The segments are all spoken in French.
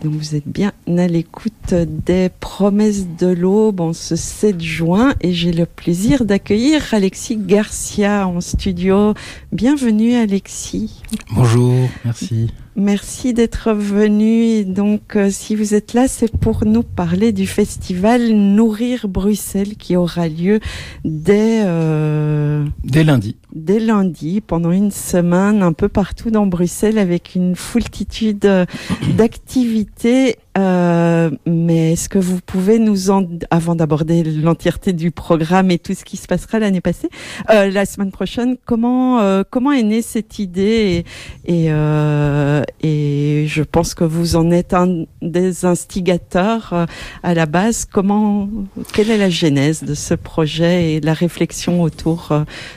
donc vous êtes bien à l'écoute des promesses de l'aube en ce 7 juin et j'ai le plaisir d'accueillir Alexis Garcia en studio. Bienvenue Alexis. Bonjour, merci. Merci d'être venu. Et donc, euh, si vous êtes là, c'est pour nous parler du festival Nourrir Bruxelles qui aura lieu dès euh, dès lundi. Dès lundi, pendant une semaine, un peu partout dans Bruxelles, avec une foultitude euh, d'activités euh, mais est-ce que vous pouvez nous en, avant d'aborder l'entièreté du programme et tout ce qui se passera l'année passée, euh, la semaine prochaine, comment euh, comment est née cette idée et et, euh, et, je pense que vous en êtes un des instigateurs euh, à la base. Comment quelle est la genèse de ce projet et la réflexion autour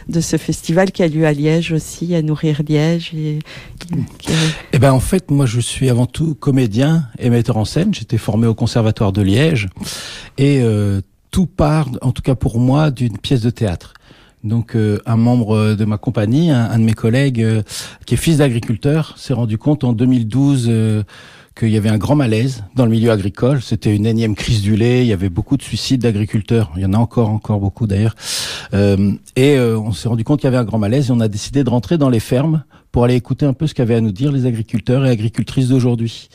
de ce festival? Qui a lieu à Liège aussi, à Nourrir Liège et, Eh ben en fait, moi je suis avant tout comédien et metteur en scène. J'étais formé au Conservatoire de Liège et euh, tout part, en tout cas pour moi, d'une pièce de théâtre. Donc euh, un membre de ma compagnie, un, de mes collègues, euh, qui est fils d'agriculteur, s'est rendu compte en 2012 qu'il y avait un grand malaise dans le milieu agricole. C'était une énième crise du lait. Il y avait beaucoup de suicides d'agriculteurs. Il y en a encore, encore beaucoup d'ailleurs. Euh, et euh, on s'est rendu compte qu'il y avait un grand malaise et on a décidé de rentrer dans les fermes pour aller écouter un peu ce qu'avaient à nous dire les agriculteurs et agricultrices d'aujourd'hui.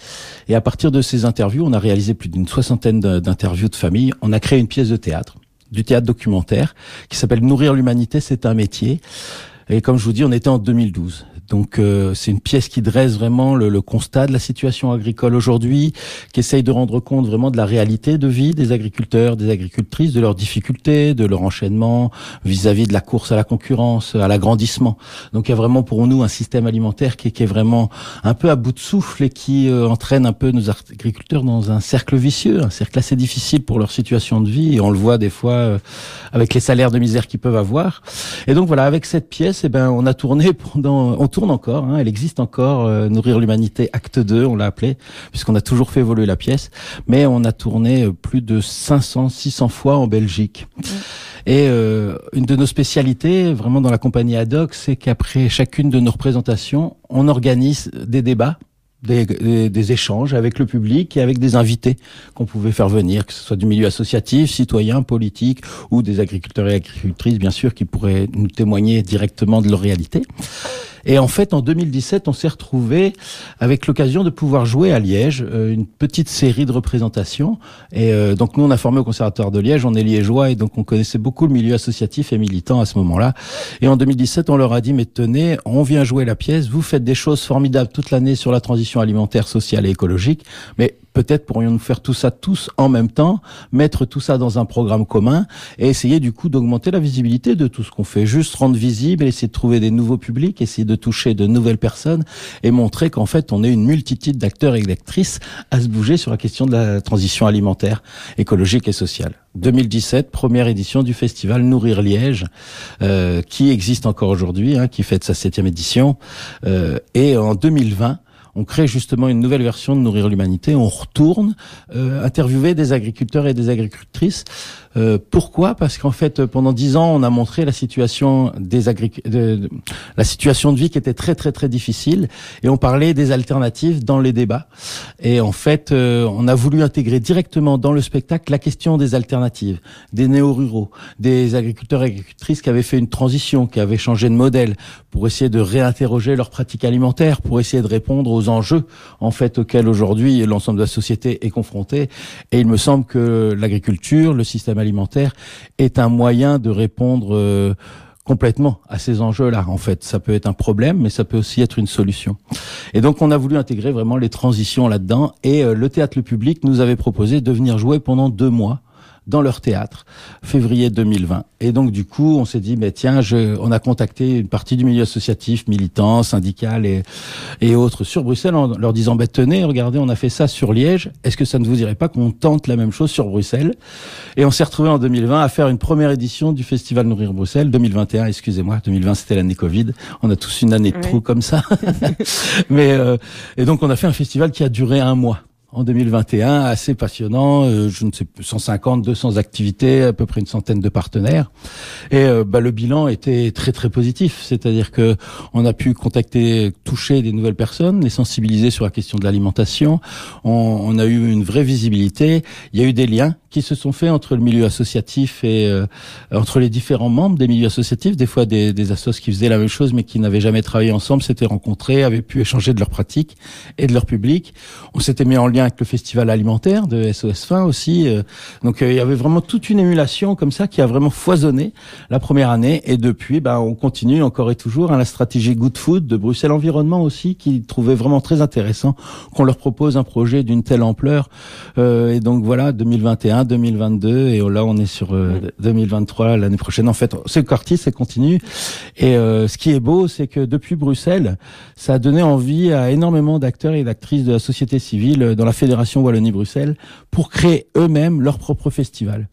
Et à partir de ces interviews, on a réalisé plus d'une soixantaine d'interviews de familles. On a créé une pièce de théâtre, du théâtre documentaire, qui s'appelle Nourrir l'humanité, c'est un métier. Et comme je vous dis, on était en 2012. Donc euh, c'est une pièce qui dresse vraiment le, le, constat de la situation agricole aujourd'hui, qui essaye de rendre compte vraiment de la réalité de vie des agriculteurs, des agricultrices, de leurs difficultés, de leur enchaînement vis-à-vis de la course à la concurrence, à l'agrandissement. Donc il y a vraiment pour nous un système alimentaire qui, qui est vraiment un peu à bout de souffle et qui euh, entraîne un peu nos agriculteurs dans un cercle vicieux, un cercle assez difficile pour leur situation de vie. Et on le voit des fois euh, avec les salaires de misère qu'ils peuvent avoir. Et donc voilà, avec cette pièce, eh ben on a tourné pendant, on tourne encore, hein, elle existe encore, euh, Nourrir l'humanité, acte 2, on l'a appelé, puisqu'on a toujours fait évoluer la pièce, mais on a tourné euh, plus de 500, 600 fois en Belgique. Et euh, une de nos spécialités, vraiment dans la compagnie Ad c'est qu'après chacune de nos représentations, on organise des débats des, des, échanges avec le public et avec des invités qu'on pouvait faire venir, que ce soit du milieu associatif, citoyen, politique ou des agriculteurs et agricultrices, bien sûr, qui pourraient nous témoigner directement de leur réalité. Et en fait, en 2017, on s'est retrouvé avec l'occasion de pouvoir jouer à Liège euh, une petite série de représentations. Et euh, donc nous, on a formé au Conservatoire de Liège, on est liégeois et donc on connaissait beaucoup le milieu associatif et militant à ce moment-là. Et en 2017, on leur a dit mais tenez, on vient jouer la pièce, vous faites des choses formidables toute l'année sur la transition alimentaire, sociale et écologique, mais peut-être pourrions-nous faire tout ça tous en même temps, mettre tout ça dans un programme commun et essayer du coup d'augmenter la visibilité de tout ce qu'on fait. Juste rendre visible, essayer de trouver des nouveaux publics, essayer de toucher de nouvelles personnes et montrer qu'en fait on est une multitude d'acteurs et d'actrices à se bouger sur la question de la transition alimentaire, écologique et sociale. 2017, première édition du festival Nourrir Liège, euh, qui existe encore aujourd'hui, hein, qui fête sa septième édition, euh, et en 2020 on crée justement une nouvelle version de Nourrir l'humanité. On retourne euh, interviewer des agriculteurs et des agricultrices. Euh, pourquoi? Parce qu'en fait, pendant dix ans, on a montré la situation de, vie qui était très très très difficile, et on parlait des alternatives dans les débats. Et en fait, euh, on a voulu intégrer directement dans le spectacle la question des alternatives, des néo-ruraux, des agriculteurs et agricultrices qui avaient fait une transition, qui avaient changé de modèle pour essayer de réinterroger leurs pratiques alimentaires, pour essayer de répondre aux enjeux en fait auxquels aujourd'hui l'ensemble de la société est confrontée. Et il me semble que l'agriculture, le système alimentaire est un moyen de répondre euh, complètement à ces enjeux-là. En fait, ça peut être un problème, mais ça peut aussi être une solution. Et donc, on a voulu intégrer vraiment les transitions là-dedans. Et euh, le théâtre le public nous avait proposé de venir jouer pendant deux mois dans leur théâtre, février 2020. Et donc du coup, on s'est dit, mais tiens, je, on a contacté une partie du milieu associatif, militant, syndical et, et autres sur Bruxelles en leur disant, bah, tenez, regardez, on a fait ça sur Liège. Est-ce que ça ne vous dirait pas qu'on tente la même chose sur Bruxelles? Et on s'est retrouvé en 2020 à faire une première édition du Festival Nourrir Bruxelles. 2021, excusez-moi, 2020 c'était l'année Covid. On a tous une année de trou comme ça. mais euh, et donc on a fait un festival qui a duré un mois en 2021, assez passionnant. Euh, je ne sais 150, 200 activités, à peu près une centaine de partenaires. Et euh, bah, le bilan était très très positif. C'est-à-dire que on a pu contacter, toucher des nouvelles personnes, les sensibiliser sur la question de l'alimentation. On, on, a eu une vraie visibilité. Il y a eu des liens qui se sont faits entre le milieu associatif et euh, entre les différents membres des milieux associatifs. Des fois, des, des qui faisaient la même chose mais qui n'avaient jamais travaillé ensemble s'étaient rencontrés, avaient pu échanger de leurs pratiques et de leur public. On s'était mis en lien avec le festival alimentaire de SOS Fin aussi. Euh, donc euh, il y avait vraiment toute une émulation comme ça qui a vraiment foisonné la première année. Et depuis, ben, on continue encore et toujours hein, la stratégie Good Food de Bruxelles Environnement aussi, qui trouvait vraiment très intéressant qu'on leur propose un projet d'une telle ampleur. Euh, et donc voilà, 2021, 2022, et là on est sur 2023 l'année prochaine. En fait, c'est Cortis, c'est continue. Et ce qui est beau, c'est que depuis Bruxelles, ça a donné envie à énormément d'acteurs et d'actrices de la société civile dans la Fédération Wallonie-Bruxelles pour créer eux-mêmes leur propre festival.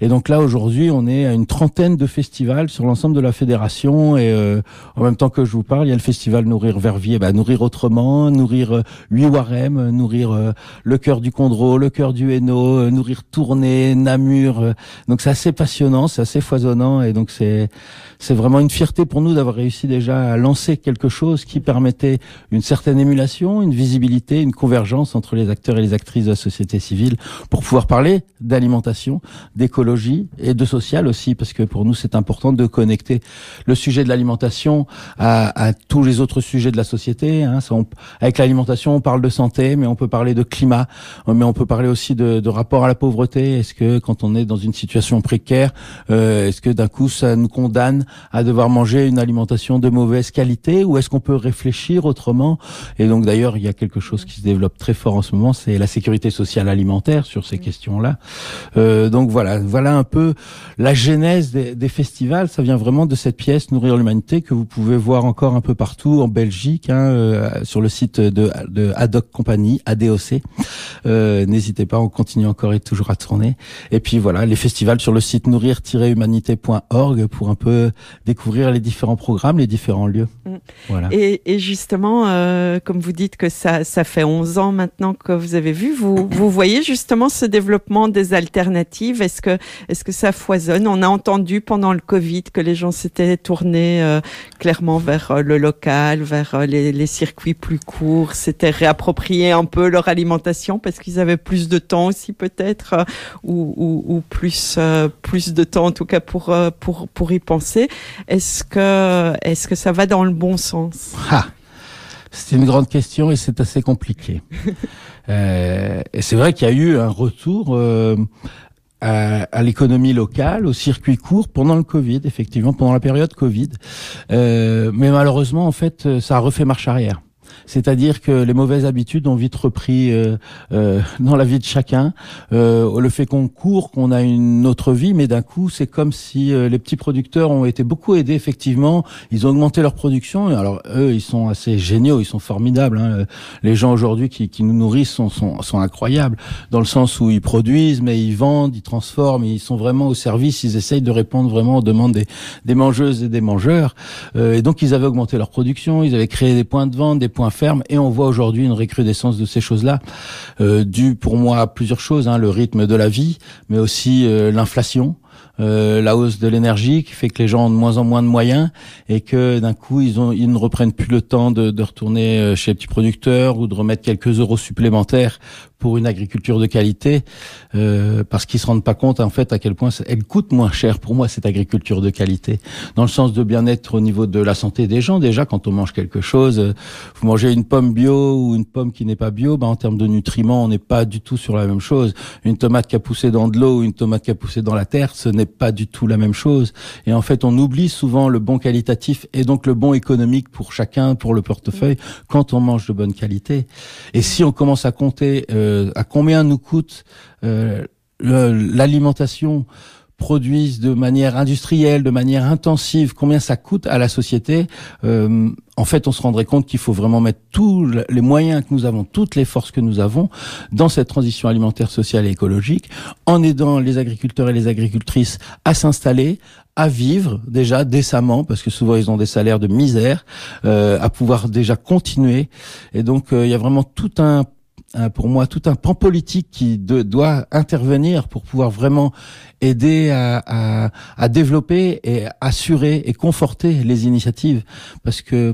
Et donc là, aujourd'hui, on est à une trentaine de festivals sur l'ensemble de la fédération. Et euh, en même temps que je vous parle, il y a le festival Nourrir Verviers, bah, Nourrir Autrement, Nourrir euh, Warem, Nourrir euh, le cœur du Condro, le cœur du Hainaut, euh, Nourrir Namur. donc c'est assez passionnant, c'est assez foisonnant. Et donc c'est c'est vraiment une fierté pour nous d'avoir réussi déjà à lancer quelque chose qui permettait une certaine émulation, une visibilité, une convergence entre les acteurs et les actrices de la société civile pour pouvoir parler d'alimentation, d'écologie et de social aussi, parce que pour nous c'est important de connecter le sujet de l'alimentation à, tous les autres sujets de la société. Avec l'alimentation, on parle de santé, mais on peut parler de climat, mais on peut parler aussi de rapport à la pauvreté. Est-ce que quand on est dans une situation précaire, euh, est-ce que d'un coup ça nous condamne à devoir manger une alimentation de mauvaise qualité, ou est-ce qu'on peut réfléchir autrement? Et donc d'ailleurs, il y a quelque chose qui se développe très fort en ce moment, c'est la sécurité sociale alimentaire sur ces questions-là. Euh, donc voilà, voilà un peu la genèse des, des, festivals. Ça vient vraiment de cette pièce Nourrir l'humanité que vous pouvez voir encore un peu partout en Belgique, hein, euh, sur le site de, de Adoc Company, ADOC. Euh, N'hésitez pas, on continue encore et toujours à tourner. Et puis voilà, les festivals sur le site nourrir-humanité.org pour un peu découvrir les différents programmes, les différents lieux. Mm. Voilà. Et, et justement, euh, comme vous dites que ça, ça fait 11 ans maintenant que vous avez vu, vous, vous voyez justement ce développement des alternatives? Est-ce que, est-ce que ça foisonne? On a entendu pendant le Covid que les gens s'étaient tournés euh, clairement vers euh, le local, vers euh, les, les, circuits plus courts, s'étaient réapproprié un peu leur alimentation parce qu'ils avaient plus de temps aussi peut-être, ou, ou, ou, plus, plus de temps en tout cas pour, pour, pour y penser. Est-ce que, est-ce que ça va dans le bon sens? C'est une grande question et c'est assez compliqué. euh, et c'est vrai qu'il y a eu un retour euh, à, à l'économie locale, au circuit court pendant le Covid, effectivement, pendant la période Covid. Euh, mais malheureusement, en fait, ça a refait marche arrière. C'est-à-dire que les mauvaises habitudes ont vite repris euh, euh, dans la vie de chacun. Euh, le fait qu'on court, qu'on a une autre vie, mais d'un coup, c'est comme si euh, les petits producteurs ont été beaucoup aidés. Effectivement, ils ont augmenté leur production. Alors eux, ils sont assez géniaux, ils sont formidables. Hein. Les gens aujourd'hui qui, qui, nous nourrissent sont, sont, sont, incroyables dans le sens où ils produisent, mais ils vendent, ils transforment, ils sont vraiment au service. Ils essayent de répondre vraiment aux demandes des, des mangeuses et des mangeurs. Euh, et donc ils avaient augmenté leur production, ils avaient créé des points de vente, des ferme et on voit aujourd'hui une recrudescence de ces choses-là, euh, due pour moi à plusieurs choses, hein, le rythme de la vie, mais aussi euh, l'inflation. Euh, la hausse de l'énergie qui fait que les gens ont de moins en moins de moyens et que d'un coup ils ont ils ne reprennent plus le temps de, de retourner euh, chez les petits producteurs ou de remettre quelques euros supplémentaires pour une agriculture de qualité euh, parce qu'ils se rendent pas compte en fait à quel point elle coûte moins cher pour moi cette agriculture de qualité. Dans le sens de bien-être au niveau de la santé des gens déjà quand on mange quelque chose euh, vous mangez une pomme bio ou une pomme qui n'est pas bio bah, en termes de nutriments on n'est pas du tout sur la même chose. Une tomate qui a poussé dans de l'eau ou une tomate qui a poussé dans la terre ce n'est pas du tout la même chose. Et en fait on oublie souvent le bon qualitatif et donc le bon économique pour chacun pour le portefeuille quand on mange de bonne qualité. Et si on commence à compter euh, euh, à combien nous coûte euh, l'alimentation produise de manière industrielle, de manière intensive, combien ça coûte à la société, euh, en fait, on se rendrait compte qu'il faut vraiment mettre tous les moyens que nous avons, toutes les forces que nous avons dans cette transition alimentaire, sociale et écologique, en aidant les agriculteurs et les agricultrices à s'installer, à vivre déjà décemment, parce que souvent ils ont des salaires de misère, à pouvoir déjà continuer. Et donc, il y a vraiment tout un pour moi tout un pan politique qui doit intervenir pour pouvoir vraiment aider à, à, à, développer et assurer et conforter les initiatives. Parce que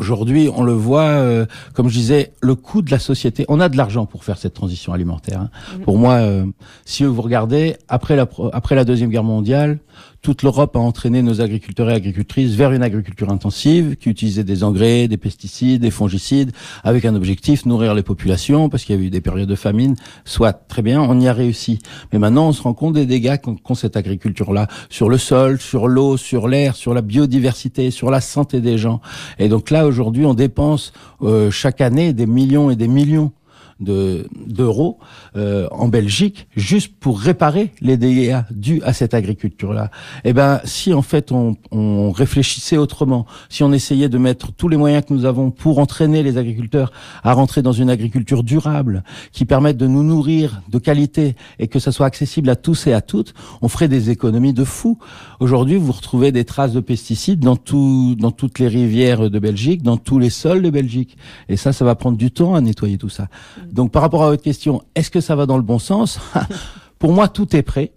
Aujourd'hui, on le voit, euh, comme je disais, le coût de la société. On a de l'argent pour faire cette transition alimentaire. Hein. Mm. Pour moi, euh, si vous regardez, après la, après la Deuxième Guerre mondiale, toute l'Europe a entraîné nos agriculteurs et agricultrices vers une agriculture intensive qui utilisait des engrais, des pesticides, des fongicides, avec un objectif, nourrir les populations, parce qu'il y a eu des périodes de famine. Soit très bien, on y a réussi. Mais maintenant, on se rend compte des dégâts qu'ont cette agriculture-là sur le sol, sur l'eau, sur l'air, sur la biodiversité, sur la santé des gens. Et donc là, aujourd'hui, on dépense euh, chaque année des millions et des millions d'euros euh, en Belgique juste pour réparer les dégâts dus à cette agriculture-là. Eh ben, si en fait on, on, réfléchissait autrement, si on essayait de mettre tous les moyens que nous avons pour entraîner les agriculteurs à rentrer dans une agriculture durable, qui permette de nous nourrir de qualité et que ça soit accessible à tous et à toutes, on ferait des économies de fou. Aujourd'hui, vous retrouvez des traces de pesticides dans tout, dans toutes les rivières de Belgique, dans tous les sols de Belgique, et ça, ça va prendre du temps à nettoyer tout ça. Donc par rapport à votre question, est-ce que ça va dans le bon sens? Pour moi, tout est prêt.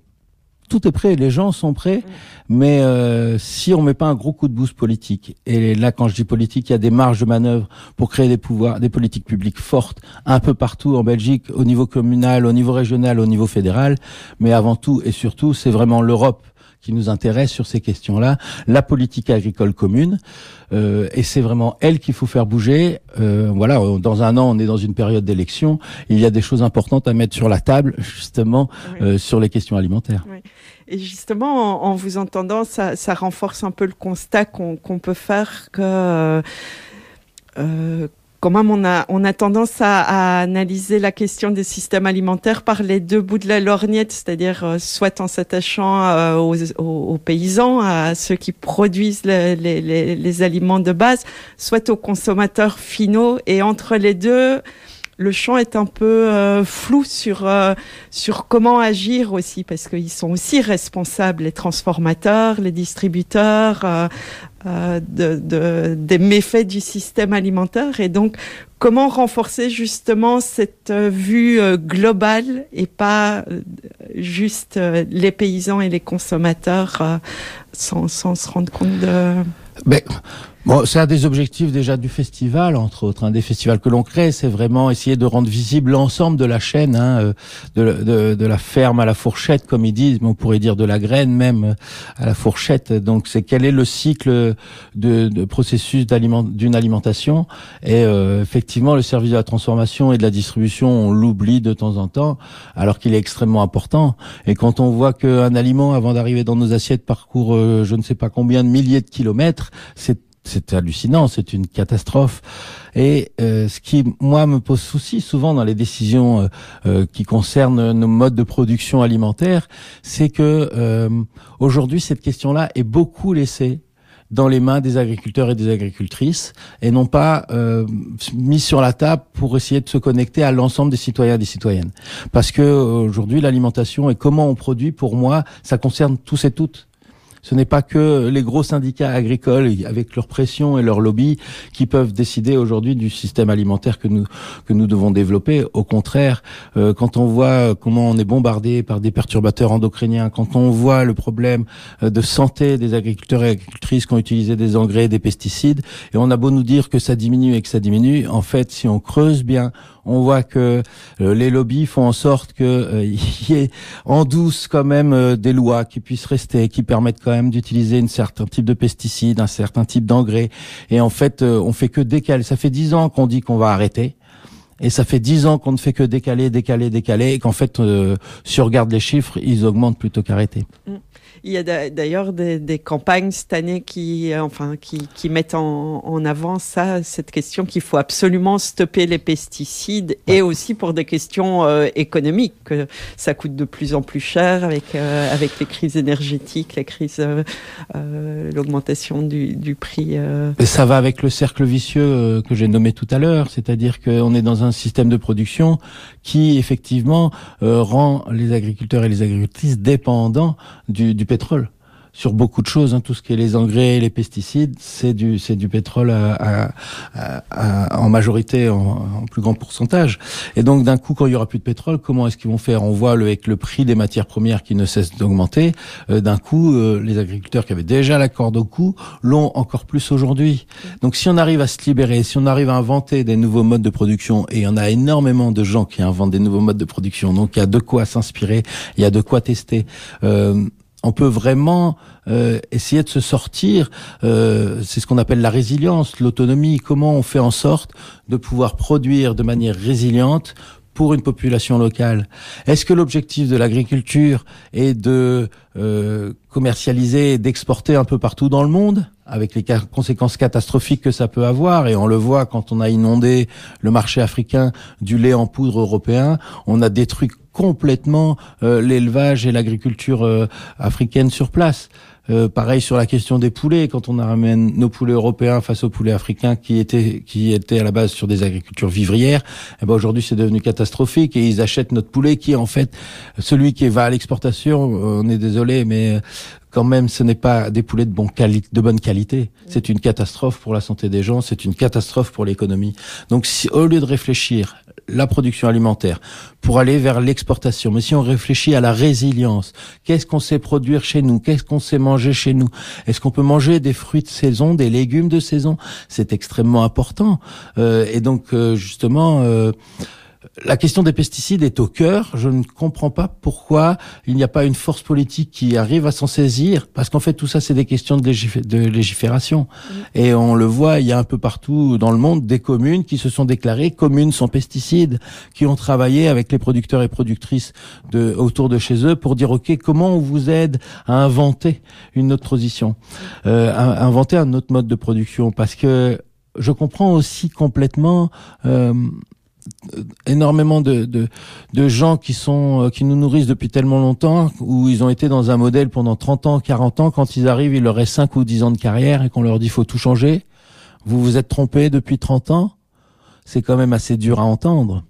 Tout est prêt, les gens sont prêts, mm. mais euh, si on met pas un gros coup de boost politique, et là quand je dis politique, il y a des marges de manœuvre pour créer des pouvoirs, des politiques publiques fortes un peu partout en Belgique, au niveau communal, au niveau régional, au niveau fédéral, mais avant tout et surtout, c'est vraiment l'Europe qui nous intéresse sur ces questions-là, la politique agricole commune, euh, et c'est vraiment elle qu'il faut faire bouger. Euh, voilà, dans un an, on est dans une période d'élection, il y a des choses importantes à mettre sur la table, justement, euh, sur les questions alimentaires. Oui. Et justement, en, vous entendant, ça, ça, renforce un peu le constat qu'on peut faire que euh, quand même, on a, on a tendance à, analyser la question des systèmes alimentaires par les deux bouts de la lorgnette, c'est-à-dire euh, soit en s'attachant euh, aux, paysans, à ceux qui produisent les, aliments de base, soit aux consommateurs finaux. Et entre les deux, le champ est un peu euh, flou sur sur comment agir aussi parce qu'ils sont aussi responsables les transformateurs, les distributeurs, euh, de, de, des méfaits du système alimentaire et donc comment renforcer justement cette euh, vue euh, globale et pas juste les paysans et les consommateurs sans, sans se rendre compte de... Mais Bon, c'est un des objectifs déjà du festival, entre autres. Un des festivals que l'on crée, c'est vraiment essayer de rendre visible l'ensemble de la chaîne, hein, euh, de, de, de, la ferme à la fourchette, comme ils disent, mais on pourrait dire de la graine même euh, à la fourchette. Donc, c'est quel est le cycle de, de processus d'une alimentation. Et euh, effectivement, le service de la transformation et de la distribution, on l'oublie de temps en temps, alors qu'il est extrêmement important. Et quand on voit qu'un aliment, avant d'arriver dans nos assiettes, parcourt je ne sais pas combien de milliers de kilomètres, c'est c'est hallucinant, c'est une catastrophe. Et euh, ce qui, moi, me pose souci souvent dans les décisions euh, euh, qui concernent nos modes de production alimentaire, c'est que aujourd'hui, cette question-là est beaucoup laissée dans les mains des agriculteurs et des agricultrices et non pas euh, mise sur la table pour essayer de se connecter à l'ensemble des citoyens et des citoyennes. Parce que aujourd'hui, l'alimentation et comment on produit, pour moi, ça concerne tous et toutes ce n'est pas que les gros syndicats agricoles, avec leur pression et leur lobby, qui peuvent décider aujourd'hui du système alimentaire que nous que nous devons développer. Au contraire, euh, quand on voit comment on est bombardé par des perturbateurs endocriniens, quand on voit le problème euh, de santé des agriculteurs et agricultrices qui ont utilisé des engrais, des pesticides, et on a beau nous dire que ça diminue et que ça diminue, en fait, si on creuse bien, on voit que euh, les lobbies font en sorte que euh, y ait en douce quand même euh, des lois qui puissent rester, qui permettent quand même d'utiliser un certain type de pesticides, un certain type d'engrais. Et en fait, on fait que décaler. Ça fait dix ans qu'on dit qu'on va arrêter. Et ça fait dix ans qu'on ne fait que décaler, décaler, décaler, et qu'en fait, si on regarde les chiffres, ils augmentent plutôt qu'arrêter. Mm. Il y a d'ailleurs des, des, campagnes cette année qui, euh, enfin, qui, qui mettent en, en, avant ça, cette question qu'il faut absolument stopper les pesticides et aussi pour des questions euh, économiques, que ça coûte de plus en plus cher avec, euh, avec les crises énergétiques, la crise, l'augmentation du, du, prix. Et ça va avec le cercle vicieux que j'ai nommé tout à l'heure, c'est-à-dire qu'on est dans un système de production qui effectivement rend les agriculteurs et les agricultrices dépendants du, du pétrole. sur beaucoup de choses. Hein, tout ce qui est les engrais, les pesticides, c'est du c'est du pétrole à, en majorité, en, plus grand pourcentage. Et donc d'un coup, quand il y aura plus de pétrole, comment est-ce qu'ils vont faire? On voit le, avec le prix des matières premières qui ne cesse d'augmenter. Euh, d'un coup, euh, les agriculteurs qui avaient déjà la corde au cou l'ont encore plus aujourd'hui. Donc si on arrive à se libérer, si on arrive à inventer des nouveaux modes de production, et il y en a énormément de gens qui inventent des nouveaux modes de production, donc il y a de quoi s'inspirer, il y a de quoi tester. Euh, on peut vraiment euh, essayer de se sortir. Euh, c'est ce qu'on appelle la résilience, l'autonomie. Comment on fait en sorte de pouvoir produire de manière résiliente pour une population locale. Est-ce que l'objectif de l'agriculture est de euh, commercialiser et d'exporter un peu partout dans le monde avec les conséquences catastrophiques que ça peut avoir et on le voit quand on a inondé le marché africain du lait en poudre européen, on a détruit complètement euh, l'élevage et l'agriculture euh, africaine sur place. Euh, pareil sur la question des poulets, quand on ramène nos poulets européens face aux poulets africains qui étaient qui étaient à la base sur des agricultures vivrières, eh ben aujourd'hui c'est devenu catastrophique et ils achètent notre poulet qui est en fait celui qui va à l'exportation. On est désolé, mais quand même, ce n'est pas des poulets de, bon de bonne qualité. C'est une catastrophe pour la santé des gens, c'est une catastrophe pour l'économie. Donc, si, au lieu de réfléchir la production alimentaire pour aller vers l'exportation, mais si on réfléchit à la résilience, qu'est-ce qu'on sait produire chez nous, qu'est-ce qu'on sait manger chez nous, est-ce qu'on peut manger des fruits de saison, des légumes de saison, c'est extrêmement important. Euh, et donc, euh, justement. Euh, la question des pesticides est au cœur. Je ne comprends pas pourquoi il n'y a pas une force politique qui arrive à s'en saisir, parce qu'en fait tout ça c'est des questions de, légifération. Et on le voit, il y a un peu partout dans le monde des communes qui se sont déclarées communes sans pesticides, qui ont travaillé avec les producteurs et productrices de, autour de chez eux pour dire ok comment on vous aide à inventer une autre transition, euh, à inventer un autre mode de production, parce que je comprends aussi complètement euh, énormément de, de, de, gens qui sont euh, qui nous nourrissent depuis tellement longtemps où ils ont été dans un modèle pendant 30 ans, 40 ans quand ils arrivent, il leur reste 5 ou 10 ans de carrière et qu'on leur dit faut tout changer. Vous vous êtes trompé depuis 30 ans. C'est quand même assez dur à entendre.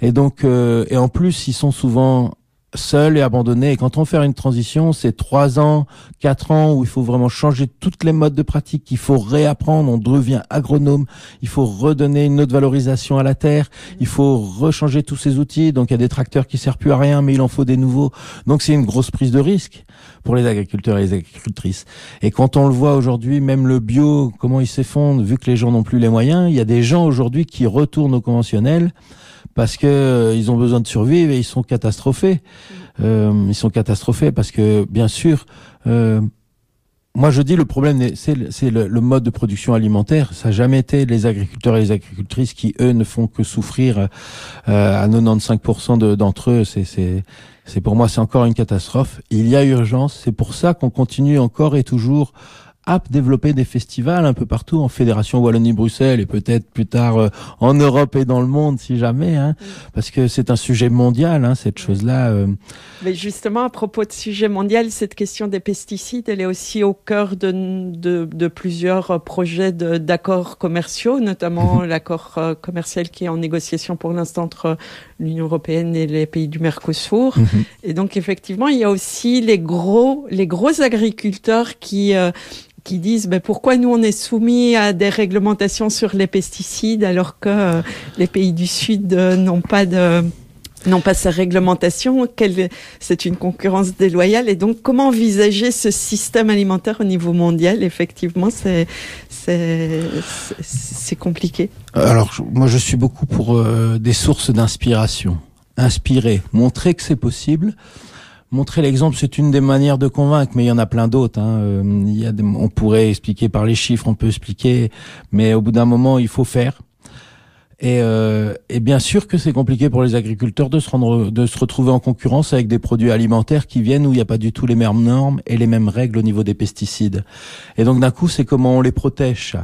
Et donc euh, et en plus, ils sont souvent seul et abandonné. Et quand on fait une transition, c'est trois ans, quatre ans où il faut vraiment changer toutes les modes de pratique, il faut réapprendre, on devient agronome, il faut redonner une autre valorisation à la terre, il faut rechanger tous ces outils. Donc il y a des tracteurs qui servent plus à rien, mais il en faut des nouveaux. Donc c'est une grosse prise de risque pour les agriculteurs et les agricultrices. Et quand on le voit aujourd'hui, même le bio, comment il s'effondre, vu que les gens n'ont plus les moyens, il y a des gens aujourd'hui qui retournent au conventionnel parce que euh, ils ont besoin de survivre et ils sont catastrophés. Mm. Euh, ils sont catastrophés parce que bien sûr, euh, moi je dis le problème c'est le, le, mode de production alimentaire. Ça n'a jamais été les agriculteurs et les agricultrices qui eux ne font que souffrir euh, à 95% d'entre eux. C'est c'est pour moi c'est encore une catastrophe. Il y a urgence. C'est pour ça qu'on continue encore et toujours développer des festivals un peu partout en Fédération Wallonie-Bruxelles et peut-être plus tard euh, en Europe et dans le monde si jamais, hein, parce que c'est un sujet mondial, hein, cette chose-là. Euh. Mais justement, à propos de sujet mondial, cette question des pesticides, elle est aussi au cœur de, de, de plusieurs projets d'accords commerciaux, notamment l'accord euh, commercial qui est en négociation pour l'instant entre l'Union européenne et les pays du Mercosur. Mhm. Et donc effectivement, il y a aussi les gros, les gros agriculteurs qui qui disent ben, pourquoi nous on est soumis à des réglementations sur les pesticides alors que euh, les pays du Sud euh, n'ont pas de n'ont pas ces réglementations, c'est une concurrence déloyale et donc comment envisager ce système alimentaire au niveau mondial? Effectivement, c'est c'est compliqué. Alors moi je suis beaucoup pour euh, des sources d'inspiration, inspirer, montrer que c'est possible montrer l'exemple, c'est une des manières de convaincre, mais il y en a plein d'autres. Hein. Euh, il y a on pourrait expliquer par les chiffres, on peut expliquer, mais au bout d'un moment, il faut faire. Et, euh, et, bien sûr que c'est compliqué pour les agriculteurs de se rendre, de se retrouver en concurrence avec des produits alimentaires qui viennent où il n'y a pas du tout les mêmes normes et les mêmes règles au niveau des pesticides. Et donc d'un coup, c'est comment on les protège.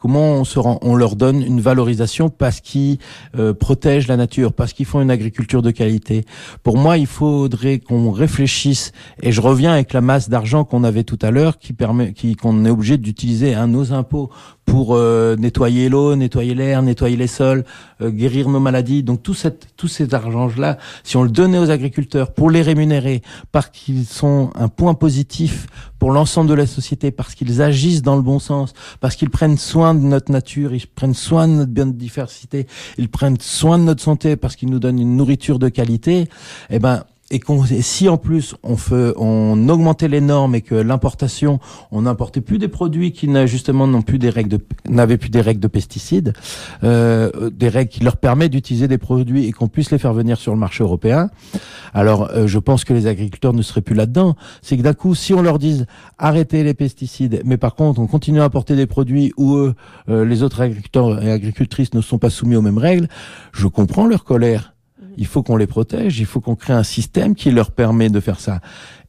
Comment on, se rend, on leur donne une valorisation parce qu'ils euh, protègent la nature, parce qu'ils font une agriculture de qualité. Pour moi, il faudrait qu'on réfléchisse. Et je reviens avec la masse d'argent qu'on avait tout à l'heure, qui permet, qui qu'on est obligé d'utiliser à nos impôts pour euh, nettoyer l'eau, nettoyer l'air, nettoyer les sols, euh, guérir nos maladies. Donc tout cette, tous ces argents-là, si on le donnait aux agriculteurs pour les rémunérer, parce qu'ils sont un point positif pour l'ensemble de la société, parce qu'ils agissent dans le bon sens, parce qu'ils prennent soin de notre nature, ils prennent soin de notre biodiversité, ils prennent soin de notre santé, parce qu'ils nous donnent une nourriture de qualité, eh ben et, si en plus on fait, on augmentait les normes et que l'importation, on n'importait plus des produits qui justement n'ont plus des règles n'avaient plus des règles de pesticides, euh, des règles qui leur permettent d'utiliser des produits et qu'on puisse les faire venir sur le marché européen. Alors, euh, je pense que les agriculteurs ne seraient plus là-dedans. C'est que d'un coup, si on leur dise arrêtez les pesticides, mais par contre on continue à importer des produits où eux, euh, les autres agriculteurs et agricultrices ne sont pas soumis aux mêmes règles, je comprends leur colère il faut qu'on les protège, il faut qu'on crée un système qui leur permet de faire ça.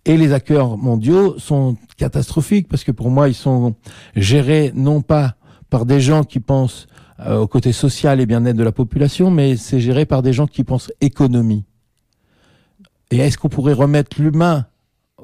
Et les acteurs mondiaux sont catastrophiques parce que pour moi, ils sont gérés non pas par des gens qui pensent euh, au côté social et bien-être de la population, mais c'est géré par des gens qui pensent économie. Et est-ce qu'on pourrait remettre l'humain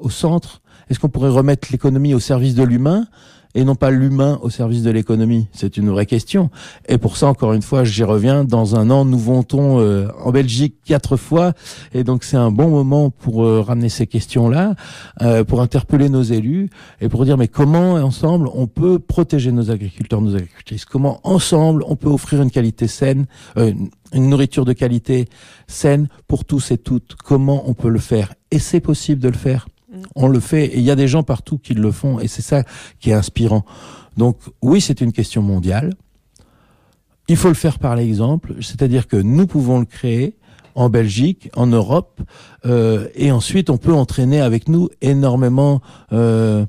au centre Est-ce qu'on pourrait remettre l'économie au service de l'humain et non pas l'humain au service de l'économie? C'est une vraie question. Et pour ça, encore une fois, j'y reviens. Dans un an, nous votons euh, en Belgique quatre fois, et donc c'est un bon moment pour euh, ramener ces questions-là, euh, pour interpeller nos élus et pour dire mais comment ensemble on peut protéger nos agriculteurs, nos agricultrices? Comment ensemble on peut offrir une qualité saine, une nourriture de qualité saine pour tous et toutes? Comment on peut le faire? Et c'est possible de le faire. On le fait et il y a des gens partout qui le font et c'est ça qui est inspirant. Donc oui, c'est une question mondiale. Il faut le faire par l'exemple, c'est-à-dire que nous pouvons le créer en Belgique, en Europe, euh, et ensuite on peut entraîner avec nous énormément, euh,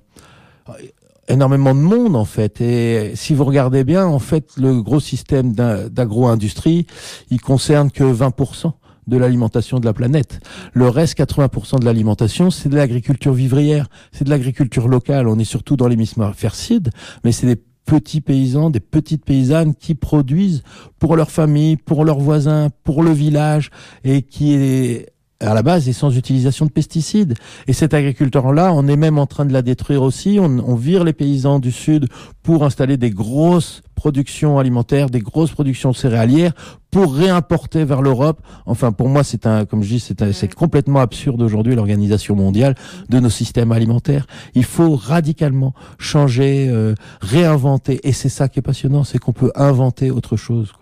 énormément de monde en fait. Et si vous regardez bien, en fait, le gros système d'agro-industrie, il concerne que 20% de l'alimentation de la planète. Le reste, 80% de l'alimentation, c'est de l'agriculture vivrière, c'est de l'agriculture locale. On est surtout dans l'hémisphère sud, mais c'est des petits paysans, des petites paysannes qui produisent pour leur famille, pour leurs voisins, pour le village et qui à la base est sans utilisation de pesticides. Et cet agriculteur-là, on est même en train de la détruire aussi. On, on, vire les paysans du Sud pour installer des grosses productions alimentaires, des grosses productions céréalières pour réimporter vers l'Europe. Enfin, pour moi, c'est un, comme je dis, c'est, c'est complètement absurde aujourd'hui l'organisation mondiale de nos systèmes alimentaires. Il faut radicalement changer, euh, réinventer. Et c'est ça qui est passionnant, c'est qu'on peut inventer autre chose.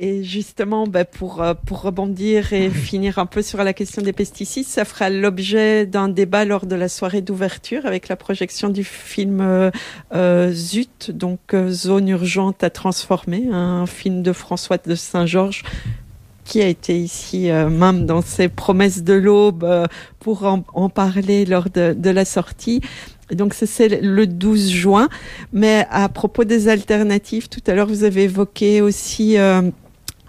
Et justement, bah, pour, euh, pour rebondir et finir un peu sur la question des pesticides, ça fera l'objet d'un débat lors de la soirée d'ouverture avec la projection du film euh, euh Zut, donc euh, Zone urgente à transformer, un film de François de Saint-Georges qui a été ici même dans ses promesses de l'aube pour en, en, parler lors de, de la sortie. Donc c'est le 12 juin. Mais à propos des alternatives, tout à l'heure vous avez évoqué aussi euh,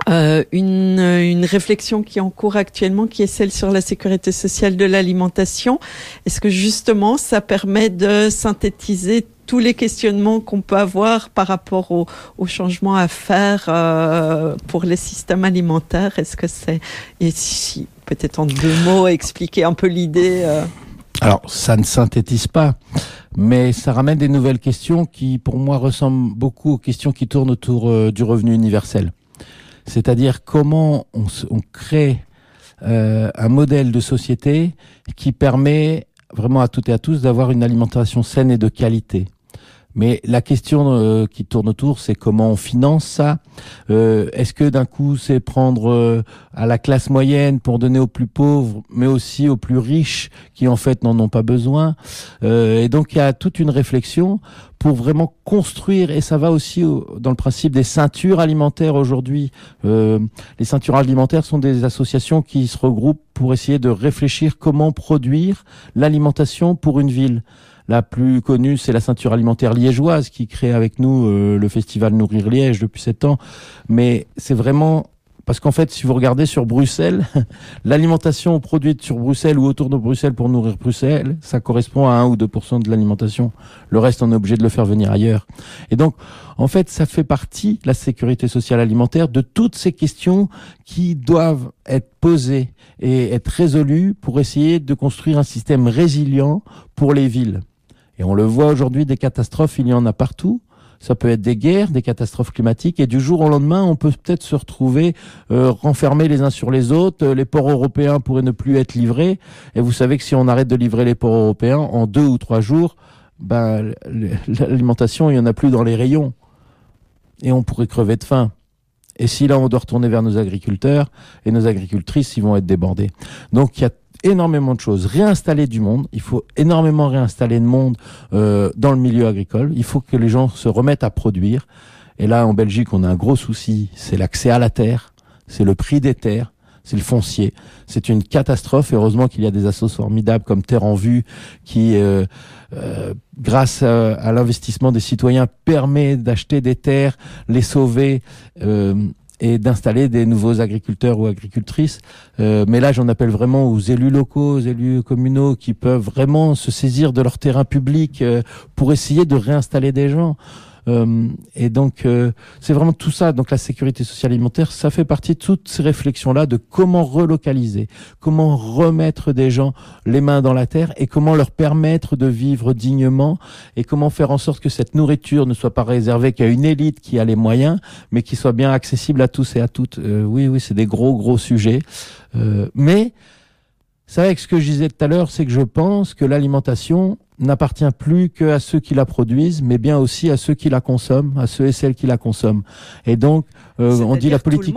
une, une, réflexion qui est en cours actuellement, qui est celle sur la sécurité sociale de l'alimentation. Est-ce que justement, ça permet de synthétiser tous les questionnements qu'on peut avoir par rapport aux au changements à faire euh, pour les systèmes alimentaires? Est-ce que c'est et si peut-être en deux mots expliquer un peu l'idée euh... Alors, ça ne synthétise pas, mais ça ramène des nouvelles questions qui, pour moi, ressemblent beaucoup aux questions qui tournent autour euh, du revenu universel c'est-à-dire comment on, crée euh, un modèle de société qui permet vraiment à toutes et à tous d'avoir une alimentation saine et de qualité. Mais la question euh, qui tourne autour, c'est comment on finance ça. Euh, est-ce que d'un coup, c'est prendre euh, à la classe moyenne pour donner aux plus pauvres, mais aussi aux plus riches qui en fait n'en ont pas besoin Et donc, il y a toute une réflexion pour vraiment construire, et ça va aussi dans le principe des ceintures alimentaires aujourd'hui. les ceintures alimentaires sont des associations qui se regroupent pour essayer de réfléchir comment produire l'alimentation pour une ville. La plus connue, c'est la ceinture alimentaire liégeoise qui crée avec nous euh, le festival Nourrir Liège depuis sept ans. Mais c'est vraiment Parce qu'en fait, si vous regardez sur Bruxelles, l'alimentation produite sur Bruxelles ou autour de Bruxelles pour nourrir Bruxelles, ça correspond à 1 ou 2% de l'alimentation. Le reste, on est obligé de le faire venir ailleurs. Et donc, en fait, ça fait partie, la sécurité sociale alimentaire, de toutes ces questions qui doivent être posées et être résolues pour essayer de construire un système résilient pour les villes. Et on le voit aujourd'hui, des catastrophes, il y en a partout ça peut être des guerres, des catastrophes climatiques, et du jour au lendemain, on peut peut-être se retrouver euh, renfermés les uns sur les autres. Les ports européens pourraient ne plus être livrés, et vous savez que si on arrête de livrer les ports européens en deux ou trois jours, ben, l'alimentation, il y en a plus dans les rayons, et on pourrait crever de faim. Et si là, on doit retourner vers nos agriculteurs et nos agricultrices, ils vont être débordés. Donc, il y a énormément de choses. Réinstaller du monde, il faut énormément réinstaller de monde euh, dans le milieu agricole. Il faut que les gens se remettent à produire. Et là, en Belgique, on a un gros souci, c'est l'accès à la terre, c'est le prix des terres, c'est le foncier. C'est une catastrophe. Heureusement qu'il y a des assos formidables comme Terre en Vue qui, euh, euh, grâce à, l'investissement des citoyens, permet d'acheter des terres, les sauver. Euh, et d'installer des nouveaux agriculteurs ou agricultrices. Euh, mais là, j'en appelle vraiment aux élus locaux, aux élus communaux qui peuvent vraiment se saisir de leur terrain public euh, pour essayer de réinstaller des gens. Euh, et donc, euh, c'est vraiment tout ça. Donc, la sécurité sociale alimentaire, ça fait partie de toutes ces réflexions-là de comment relocaliser, comment remettre des gens les mains dans la terre et comment leur permettre de vivre dignement et comment faire en sorte que cette nourriture ne soit pas réservée qu'à une élite qui a les moyens, mais qui soit bien accessible à tous et à toutes. Euh, oui, oui, c'est des gros, gros sujets. mais, c'est vrai que ce que je disais tout à l'heure, c'est que je pense que l'alimentation, n'appartient plus qu'à ceux qui la produisent, mais bien aussi à ceux qui la consomment, à ceux et celles qui la consomment. Et donc, euh, on dit la politique.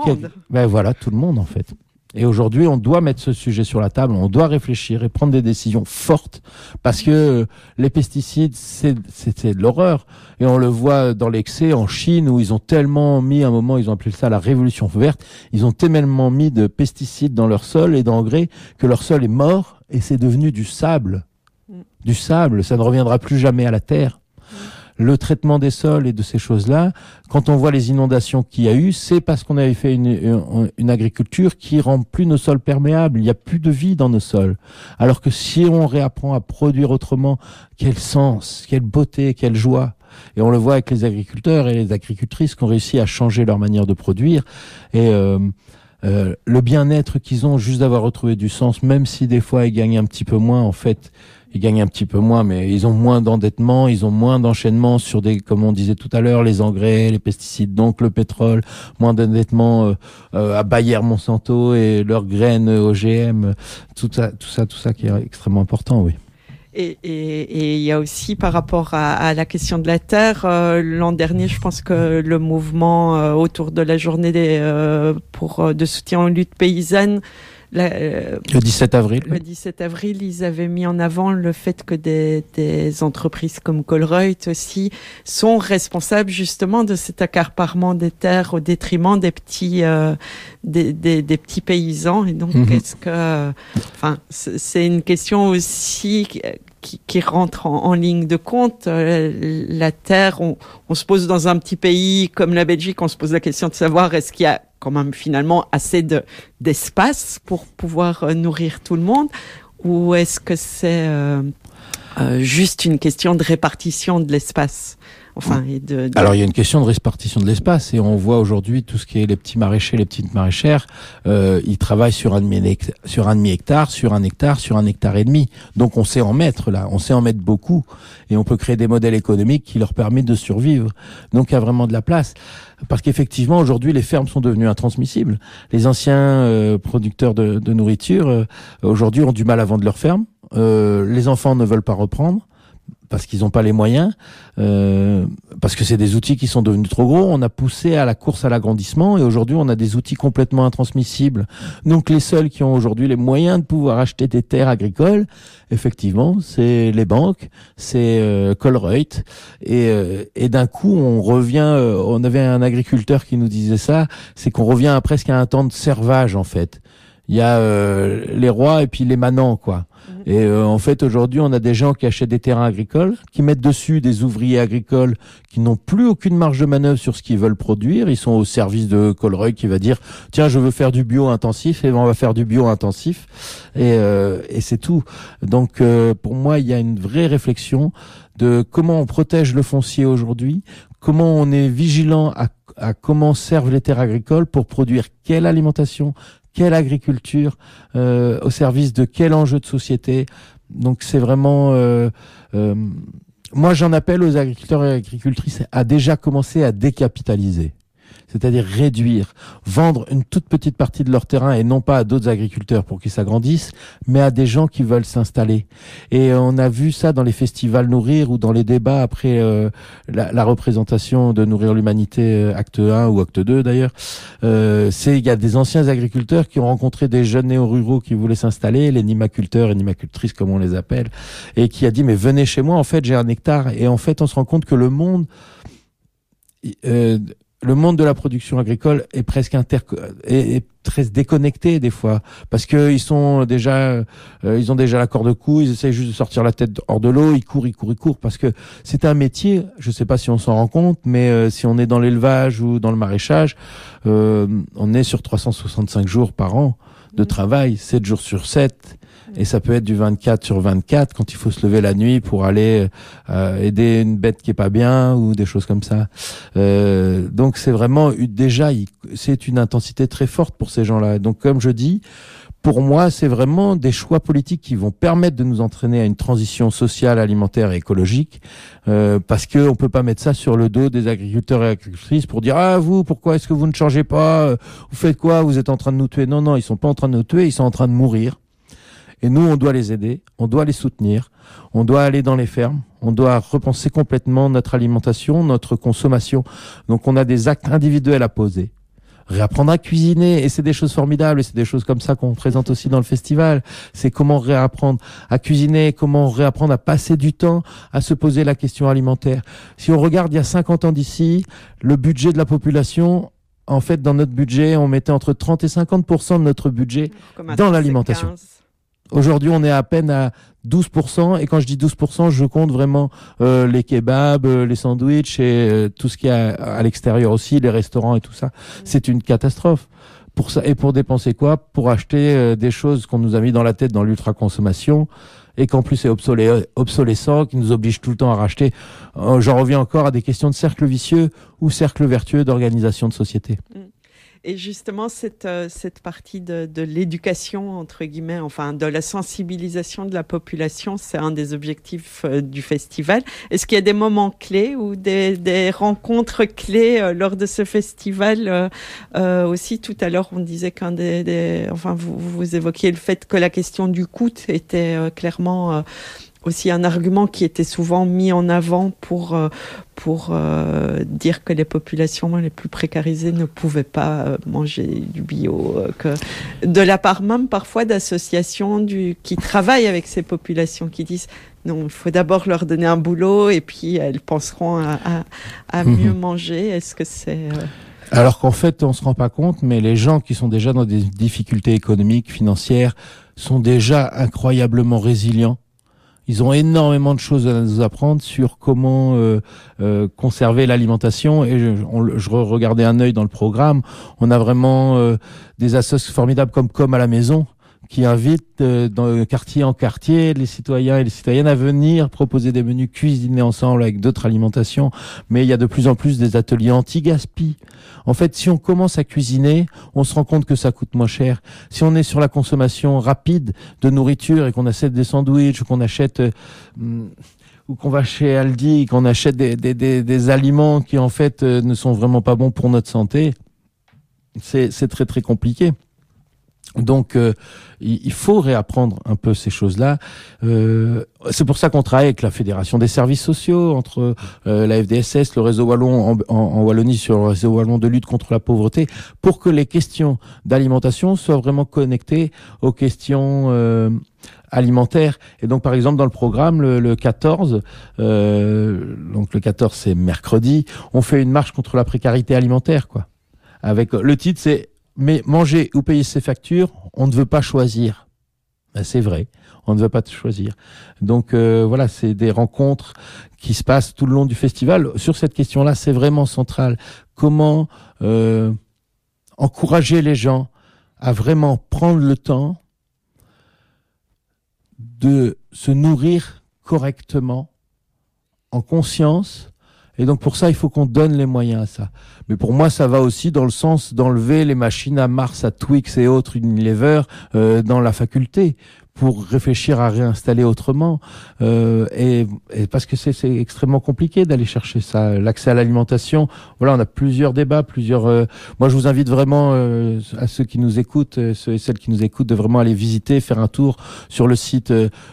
Ben voilà, tout le monde en fait. Et aujourd'hui, on doit mettre ce sujet sur la table, on doit réfléchir et prendre des décisions fortes, parce que les pesticides, c'est de l'horreur. Et on le voit dans l'excès en Chine, où ils ont tellement mis, à un moment, ils ont appelé ça la révolution verte, ils ont tellement mis de pesticides dans leur sol et d'engrais que leur sol est mort et c'est devenu du sable du sable, ça ne reviendra plus jamais à la terre. Le traitement des sols et de ces choses-là, quand on voit les inondations qu'il y a eu, c'est parce qu'on avait fait une, agriculture qui rend plus nos sols perméables. Il n'y a plus de vie dans nos sols. Alors que si on réapprend à produire autrement, quel sens, quelle beauté, quelle joie. Et on le voit avec les agriculteurs et les agricultrices qui ont réussi à changer leur manière de produire. Et euh, euh, le bien-être qu'ils ont juste d'avoir retrouvé du sens, même si des fois ils gagnent un petit peu moins, en fait, ils gagnent un petit peu moins, mais ils ont moins d'endettement, ils ont moins d'enchaînement sur des, comme on disait tout à l'heure, les engrais, les pesticides, donc le pétrole, moins d'endettement euh, euh, à Bayer, Monsanto et leurs graines OGM, tout ça, tout ça, tout ça qui est extrêmement important, oui. Et il y a aussi par rapport à, la question de la terre, euh, l'an dernier, je pense que le mouvement autour de la journée des, pour de soutien aux luttes paysannes euh, le 17 avril. Le 17 avril, ils avaient mis en avant le fait que des, des entreprises comme Colruyt aussi sont responsables justement de cet accaparement des terres au détriment des petits, euh, des, des, des, petits paysans. Et donc, mhm. est-ce que, enfin, c'est une question aussi qui, qui rentre en, en, ligne de compte. Euh, la terre, on, on se pose dans un petit pays comme la Belgique, on se pose la question de savoir est-ce qu'il y a quand même finalement assez de d'espace pour pouvoir euh, nourrir tout le monde ou est-ce que c'est euh, euh, juste une question de répartition de l'espace? Alors il y a une question de répartition de l'espace et on voit aujourd'hui tout ce qui est les petits maraîchers, les petites maraîchères, euh, ils travaillent sur un demi sur un demi hectare, sur un hectare, sur un hectare et demi. Donc on sait en mettre là, on sait en mettre beaucoup et on peut créer des modèles économiques qui leur permettent de survivre. Donc il y a vraiment de la place parce qu'effectivement aujourd'hui les fermes sont devenues intransmissibles. Les anciens euh, producteurs de, de nourriture euh, aujourd'hui ont du mal à vendre leurs fermes. Euh, les enfants ne veulent pas reprendre parce qu'ils n'ont pas les moyens, euh, parce que c'est des outils qui sont devenus trop gros. On a poussé à la course à l'agrandissement et aujourd'hui on a des outils complètement intransmissibles. Donc les seuls qui ont aujourd'hui les moyens de pouvoir acheter des terres agricoles, effectivement, c'est les banques, c'est euh, Colruyt et, euh, et d'un coup on revient. Euh, on avait un agriculteur qui nous disait ça, c'est qu'on revient à presque à un temps de servage en fait. Il y a euh, les rois et puis les manants, quoi. Mhm. Et euh, en fait, aujourd'hui, on a des gens qui achètent des terrains agricoles, qui mettent dessus des ouvriers agricoles qui n'ont plus aucune marge de manœuvre sur ce qu'ils veulent produire. Ils sont au service de Colreuil qui va dire tiens, je veux faire du bio intensif et on va faire du bio intensif et, euh, et c'est tout. Donc, pour moi, il y a une vraie réflexion de comment on protège le foncier aujourd'hui, comment on est vigilant à, à comment servent les terres agricoles pour produire quelle alimentation, quelle agriculture, euh, au service de quel enjeu de société. Donc c'est vraiment... Euh, euh, moi j'en appelle aux agriculteurs et agricultrices à déjà commencer à décapitaliser c'est-à-dire réduire, vendre une toute petite partie de leur terrain et non pas à d'autres agriculteurs pour qu'ils s'agrandissent, mais à des gens qui veulent s'installer. Et on a vu ça dans les festivals Nourrir ou dans les débats après euh, la, représentation de Nourrir l'humanité euh, acte 1 ou acte 2 d'ailleurs. Euh, c'est il y a des anciens agriculteurs qui ont rencontré des jeunes néo-ruraux qui voulaient s'installer, les nimaculteurs et nimacultrices comme on les appelle, et qui a dit mais venez chez moi en fait j'ai un hectare et en fait on se rend compte que le monde euh, le monde de la production agricole est presque inter est, très déconnecté des fois parce que ils sont déjà euh, ils ont déjà la corde de cou ils essayent juste de sortir la tête hors de l'eau ils courent ils courent ils courent parce que c'est un métier je sais pas si on s'en rend compte mais euh, si on est dans l'élevage ou dans le maraîchage euh, on est sur 365 jours par an de mmh. travail 7 jours sur 7 et ça peut être du 24 sur 24 quand il faut se lever la nuit pour aller euh, aider une bête qui est pas bien ou des choses comme ça. Euh, donc c'est vraiment déjà c'est une intensité très forte pour ces gens-là. Donc comme je dis, pour moi, c'est vraiment des choix politiques qui vont permettre de nous entraîner à une transition sociale, alimentaire et écologique, euh, parce que on peut pas mettre ça sur le dos des agriculteurs et agricultrices pour dire ah vous pourquoi est-ce que vous ne changez pas, vous faites quoi, vous êtes en train de nous tuer? Non non, ils sont pas en train de nous tuer, ils sont en train de mourir. Et nous, on doit les aider, on doit les soutenir, on doit aller dans les fermes, on doit repenser complètement notre alimentation, notre consommation. Donc on a des actes individuels à poser. Réapprendre à cuisiner, et c'est des choses formidables, et c'est des choses comme ça qu'on présente aussi dans le festival. C'est comment réapprendre à cuisiner, comment réapprendre à passer du temps à se poser la question alimentaire. Si on regarde il y a 50 ans d'ici, le budget de la population, en fait, dans notre budget, on mettait entre 30 et 50% de notre budget dans l'alimentation. Aujourd'hui, on est à peine à 12%. Et quand je dis 12%, je compte vraiment euh, les kebabs, euh, les sandwichs et euh, tout ce qui est à, l'extérieur aussi, les restaurants et tout ça. C'est une catastrophe. Pour ça et pour dépenser quoi? Pour acheter des choses qu'on nous a mis dans la tête dans l'ultra consommation et qu'en plus c'est obsolescent, qui nous oblige tout le temps à racheter. J'en reviens encore à des questions de cercle vicieux ou cercle vertueux d'organisation de société. Mm. Et justement, cette, euh, cette partie de, de l'éducation, entre guillemets, enfin de la sensibilisation de la population, c'est un des objectifs euh, du festival. Est-ce qu'il y a des moments clés ou des, des rencontres clés euh, lors de ce festival euh, Aussi, tout à l'heure, on disait qu'un des, des, Enfin, vous, vous évoquiez le fait que la question du coût était clairement aussi un argument qui était souvent mis en avant pour euh, pour euh, dire que les populations les plus précarisées ne pouvaient pas euh, manger du bio que de la part même parfois d'associations qui travaillent avec ces populations qui disent non il faut d'abord leur donner un boulot et puis elles penseront à, à, mhm. mieux manger est-ce que c'est alors qu'en fait, on se rend pas compte, mais les gens qui sont déjà dans des difficultés économiques, financières, sont déjà incroyablement résilients ils ont énormément de choses à nous apprendre sur comment euh, euh, conserver l'alimentation. Et je, je, regardais un œil dans le programme. On a vraiment euh, des associations formidables comme Comme à la maison qui invite euh, dans quartier en quartier les citoyens et les citoyennes à venir proposer des menus cuisinés ensemble avec d'autres alimentations. Mais il y a de plus en plus des ateliers anti-gaspi. En fait, si on commence à cuisiner, on se rend compte que ça coûte moins cher. Si on est sur la consommation rapide de nourriture et qu'on achète des sandwichs qu'on achète euh, ou qu'on va chez Aldi, qu'on achète des, des, des, des, aliments qui en fait euh, ne sont vraiment pas bons pour notre santé, c'est très très compliqué. Donc, euh, il faut réapprendre un peu ces choses-là. Euh, c'est pour ça qu'on travaille avec la Fédération des services sociaux, entre euh, la FDSS, le réseau wallon en, en, Wallonie sur le réseau wallon de lutte contre la pauvreté, pour que les questions d'alimentation soient vraiment connectées aux questions alimentaires. Et donc, par exemple, dans le programme, le, le 14, donc le 14 c'est mercredi, on fait une marche contre la précarité alimentaire, quoi. Avec le titre, c'est mais manger ou payer ses factures, on ne veut pas choisir. Ben, c'est vrai, on ne veut pas choisir. Donc euh, voilà, c'est des rencontres qui se passent tout le long du festival. Sur cette question-là, c'est vraiment central. Comment euh, encourager les gens à vraiment prendre le temps de se nourrir correctement, en conscience, et donc pour ça, il faut qu'on donne les moyens à ça. Mais pour moi, ça va aussi dans le sens d'enlever les machines à Mars, à Twix et autres Unilever euh, dans la faculté pour réfléchir à réinstaller autrement. Euh, et, et, parce que c'est extrêmement compliqué d'aller chercher ça. L'accès à l'alimentation, voilà, on a plusieurs débats, plusieurs. Euh, moi, je vous invite vraiment euh, à ceux qui nous écoutent, euh, ceux et celles qui nous écoutent, de vraiment aller visiter, faire un tour sur le site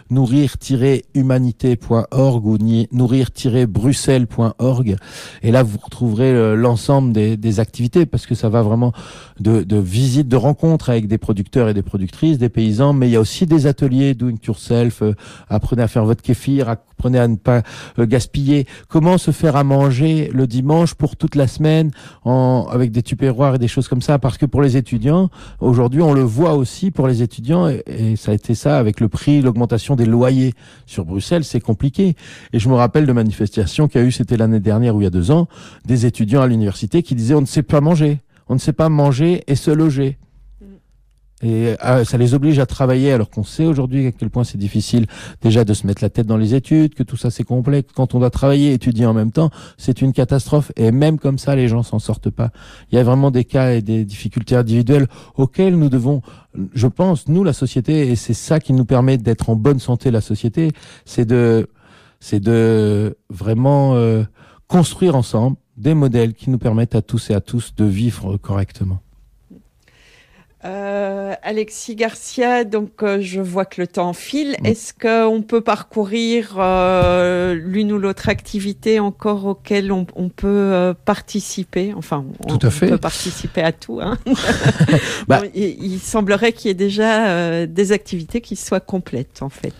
nourrir-humanité.org ou nourrir-bruxelles.org. Et là, vous retrouverez l'ensemble des, des, activités parce que ça va vraiment de, de visites, de rencontres avec des producteurs et des productrices, des paysans, mais il y a aussi des ateliers do it yourself, euh, apprenez à faire votre kéfir, apprenez à ne pas euh, gaspiller, comment se faire à manger le dimanche pour toute la semaine en, avec des tupperwares et des choses comme ça, parce que pour les étudiants, aujourd'hui on le voit aussi pour les étudiants, et, ça a été ça avec le prix, l'augmentation des loyers sur Bruxelles, c'est compliqué. Et je me rappelle de manifestations qu'il y a eu, c'était l'année dernière ou il y a deux ans, des étudiants à l'université qui disaient on ne sait pas manger, on ne sait pas manger et se loger. Et ah, ça les oblige à travailler alors qu'on sait aujourd'hui à quel point c'est difficile déjà de se mettre la tête dans les études, que tout ça c'est complexe. Quand on doit travailler et étudier en même temps, c'est une catastrophe. Et même comme ça, les gens s'en sortent pas. Il y a vraiment des cas et des difficultés individuelles auxquelles nous devons, je pense, nous la société, et c'est ça qui nous permet d'être en bonne santé la société, c'est de, c'est de vraiment euh, construire ensemble des modèles qui nous permettent à tous et à tous de vivre correctement. Euh, Alexis Garcia, donc euh, je vois que le temps file. Est-ce qu'on peut parcourir euh, l'une ou l'autre activité encore auquel on, peut euh, participer? Enfin, on, tout à fait. peut participer à tout. Hein. bah. il, il, semblerait qu'il y ait déjà des activités qui soient complètes, en fait.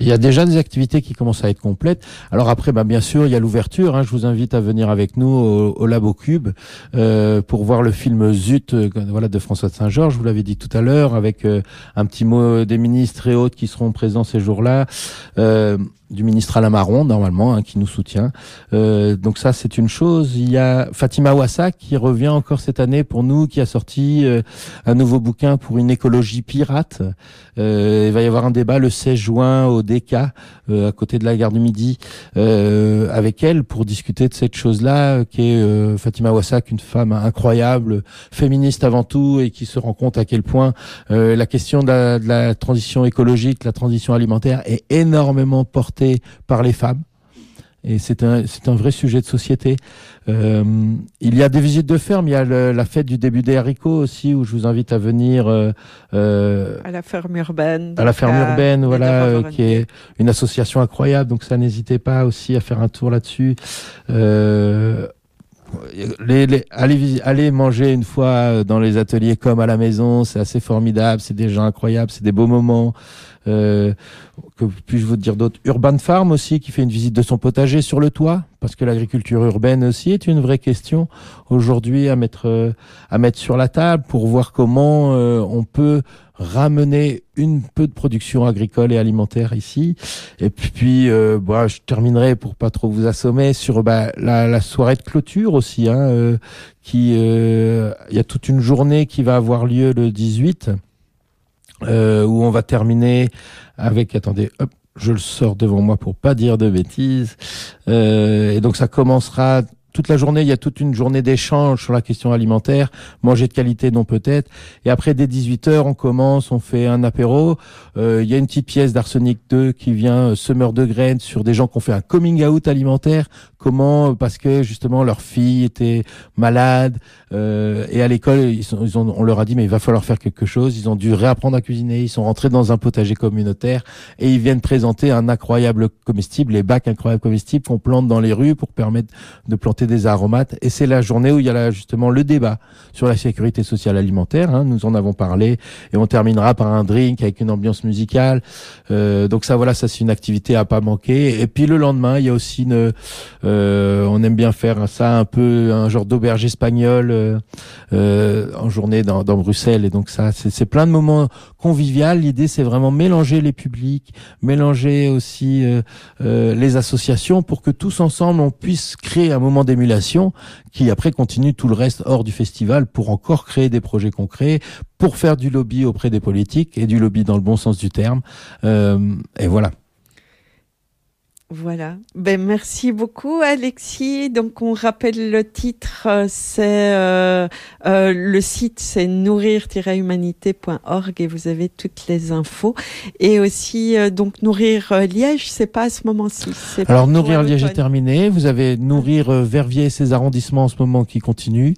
Il y a déjà des activités qui commencent à être complètes. Alors après, bah, bien sûr, il y a l'ouverture. Hein. Je vous invite à venir avec nous au, au Cube euh, pour voir le film Zut euh, voilà, de François de Saint-Georges. Je vous l'avais dit tout à l'heure, avec euh, un petit mot des ministres et autres qui seront présents ces jours-là. Euh, du ministre Alain Marron, normalement, hein, qui nous soutient. Euh, donc ça, c'est une chose. Il y a Fatima Ouassa qui revient encore cette année pour nous, qui a sorti euh, un nouveau bouquin pour une écologie pirate. Euh, il va y avoir un débat le 16 juin au DK, euh, à côté de la gare du Midi, euh, avec elle pour discuter de cette chose-là, qui est Fatima Ouassak, une femme incroyable, féministe avant tout, et qui se rend compte à quel point la question de la, de la transition écologique, la transition alimentaire est énormément portée par les femmes. Et c'est un, c'est un vrai sujet de société. Euh, il y a des visites de ferme, il y a la fête du début des haricots aussi, où je vous invite à venir. Euh, euh à la ferme urbaine. À la ferme urbaine, voilà, euh, qui est une association incroyable. Donc ça, n'hésitez pas aussi à faire un tour là-dessus. Euh, les, les, allez, manger une fois dans les ateliers comme à la maison, c'est assez formidable, c'est des gens incroyables, c'est des beaux moments. Euh, que puis-je vous dire d'autres Urban Farm aussi, qui fait une visite de son potager sur le toit, parce que l'agriculture urbaine aussi est une vraie question aujourd'hui à mettre euh, à mettre sur la table pour voir comment euh, on peut ramener une peu de production agricole et alimentaire ici. Et puis, euh, bah, je terminerai pour pas trop vous assommer sur bah, la, la, soirée de clôture aussi, hein, euh, qui il y a toute une journée qui va avoir lieu le 18 euh, où on va terminer avec, attendez, hop, je le sors devant moi pour pas dire de bêtises. Euh, et donc ça commencera toute la journée, il y a toute une journée d'échange sur la question alimentaire, manger de qualité non peut-être. Et après, dès 18h, on commence, on fait un apéro. Euh, il y a une petite pièce d'Arsenic 2 qui vient, euh, semeur de graines, sur des gens qui ont fait un coming out alimentaire. Comment Parce que justement, leur fille était malade. Euh, et à l'école, ils, ils ont, on leur a dit, mais il va falloir faire quelque chose. Ils ont dû réapprendre à cuisiner. Ils sont rentrés dans un potager communautaire et ils viennent présenter un incroyable comestible, les bacs incroyables comestibles qu'on plante dans les rues pour permettre de planter des aromates. Et c'est la journée où il y a là, justement le débat sur la sécurité sociale alimentaire. Hein. Nous en avons parlé et on terminera par un drink avec une ambiance musicale. Euh, donc ça, voilà, ça c'est une activité à pas manquer. Et puis le lendemain, il y a aussi une, euh, on aime bien faire ça un peu un genre d'auberge espagnole en journée dans, dans, Bruxelles. Et donc ça, c'est plein de moments convivial. L'idée, c'est vraiment mélanger les publics, mélanger aussi les associations pour que tous ensemble on puisse créer un moment d'émulation qui après continue tout le reste hors du festival pour encore créer des projets concrets, pour faire du lobby auprès des politiques et du lobby dans le bon sens du terme. Euh, et voilà. Voilà. Ben merci beaucoup Alexis. Donc on rappelle le titre, euh, c'est euh, euh, le site c'est nourrir-humanité.org et vous avez toutes les infos. Et aussi donc nourrir Liège, c'est pas à ce moment-ci. Alors nourrir Liège est terminé. Vous avez nourrir Verviers et ses arrondissements en ce moment qui continue.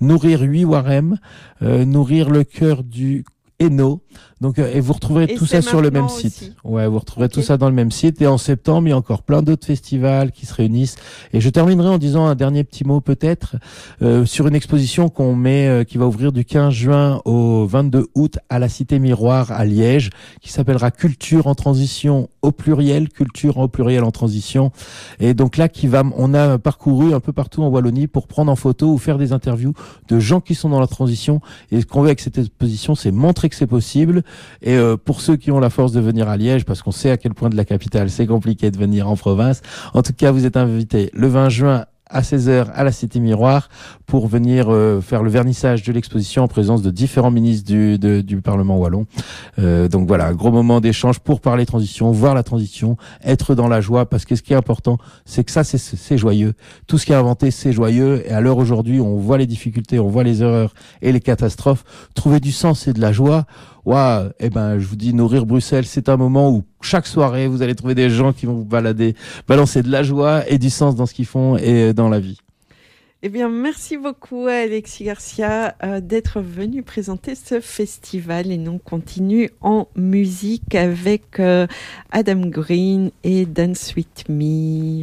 Nourrir 8 Warem, nourrir le cœur du Hainaut. Donc, euh, et vous retrouverez tout ça sur le même site. Ouais, vous retrouverez tout ça dans le même site. Et en septembre, il y a encore plein d'autres festivals qui se réunissent. Et je terminerai en disant un dernier petit mot peut-être euh, sur une exposition qu'on met, euh, qui va ouvrir du 15 juin au 22 août à la Cité Miroir à Liège, qui s'appellera Culture en transition au pluriel, culture au pluriel en transition. Et donc là, qui va, on a parcouru un peu partout en Wallonie pour prendre en photo ou faire des interviews de gens qui sont dans la transition. Et ce qu'on veut avec cette exposition, c'est montrer que c'est possible et euh, pour ceux qui ont la force de venir à Liège, parce qu'on sait à quel point de la capitale c'est compliqué de venir en province, en tout cas vous êtes invités le 20 juin à 16h à la Cité Miroir pour venir euh, faire le vernissage de l'exposition en présence de différents ministres du, du Parlement wallon. Euh, donc voilà, un gros moment d'échange pour parler transition, voir la transition, être dans la joie, parce que ce qui est important, c'est que ça, c'est joyeux. Tout ce qui est inventé, c'est joyeux. Et à l'heure aujourd'hui, on voit les difficultés, on voit les erreurs et les catastrophes. Trouver du sens et de la joie Waouh, eh ben, je vous dis, nourrir Bruxelles, c'est un moment où chaque soirée, vous allez trouver des gens qui vont vous balader, balancer de la joie et du sens dans ce qu'ils font et dans la vie. Eh bien, merci beaucoup Alexis Garcia euh, d'être venu présenter ce festival et nous continue en musique avec euh, Adam Green et Dance With Me.